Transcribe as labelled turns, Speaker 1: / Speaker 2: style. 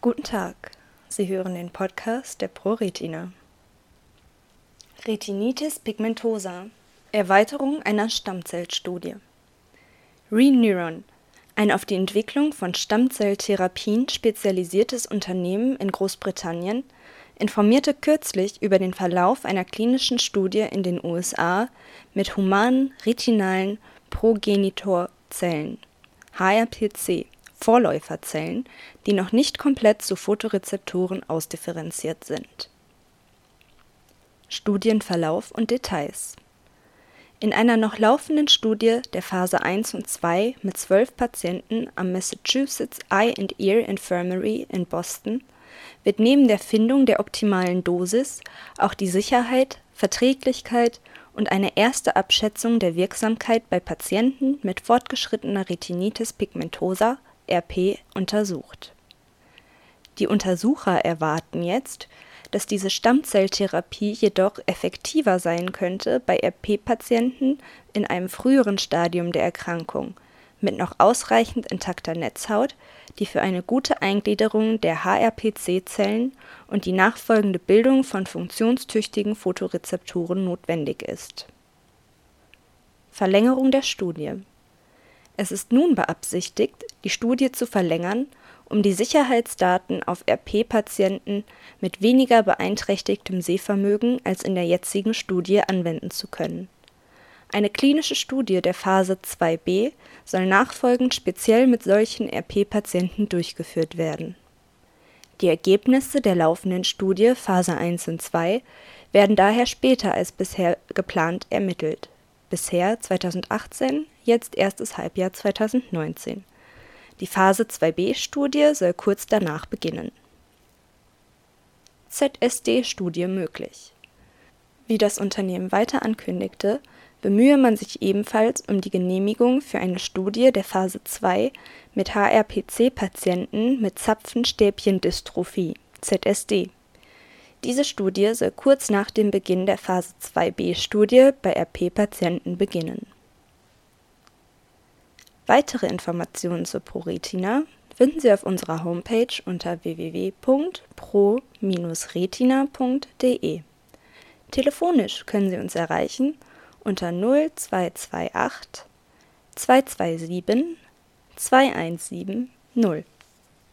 Speaker 1: Guten Tag, Sie hören den Podcast der ProRetina. Retinitis pigmentosa. Erweiterung einer Stammzellstudie. Reneuron, ein auf die Entwicklung von Stammzelltherapien spezialisiertes Unternehmen in Großbritannien, informierte kürzlich über den Verlauf einer klinischen Studie in den USA mit humanen retinalen Progenitorzellen (HRPC) Vorläuferzellen, die noch nicht komplett zu Photorezeptoren ausdifferenziert sind. Studienverlauf und Details In einer noch laufenden Studie der Phase 1 und 2 mit zwölf Patienten am Massachusetts Eye and Ear Infirmary in Boston wird neben der Findung der optimalen Dosis auch die Sicherheit, Verträglichkeit und eine erste Abschätzung der Wirksamkeit bei Patienten mit fortgeschrittener Retinitis pigmentosa (RP) untersucht. Die Untersucher erwarten jetzt, dass diese Stammzelltherapie jedoch effektiver sein könnte bei RP-Patienten in einem früheren Stadium der Erkrankung mit noch ausreichend intakter Netzhaut, die für eine gute Eingliederung der HRPC-Zellen und die nachfolgende Bildung von funktionstüchtigen Photorezeptoren notwendig ist. Verlängerung der Studie Es ist nun beabsichtigt, die Studie zu verlängern, um die Sicherheitsdaten auf RP-Patienten mit weniger beeinträchtigtem Sehvermögen als in der jetzigen Studie anwenden zu können. Eine klinische Studie der Phase 2b soll nachfolgend speziell mit solchen RP-Patienten durchgeführt werden. Die Ergebnisse der laufenden Studie Phase 1 und 2 werden daher später als bisher geplant ermittelt (bisher 2018, jetzt erstes Halbjahr 2019). Die Phase 2b-Studie soll kurz danach beginnen. ZSD-Studie möglich Wie das Unternehmen weiter ankündigte bemühe man sich ebenfalls um die Genehmigung für eine Studie der Phase 2 mit HRPC-Patienten mit Zapfenstäbchen-Dystrophie (ZSD). Diese Studie soll kurz nach dem Beginn der Phase 2b-Studie bei RP-Patienten beginnen. Weitere Informationen zur ProRetina finden Sie auf unserer Homepage unter www.pro-retina.de. Telefonisch können Sie uns erreichen unter 0228 227 217 0.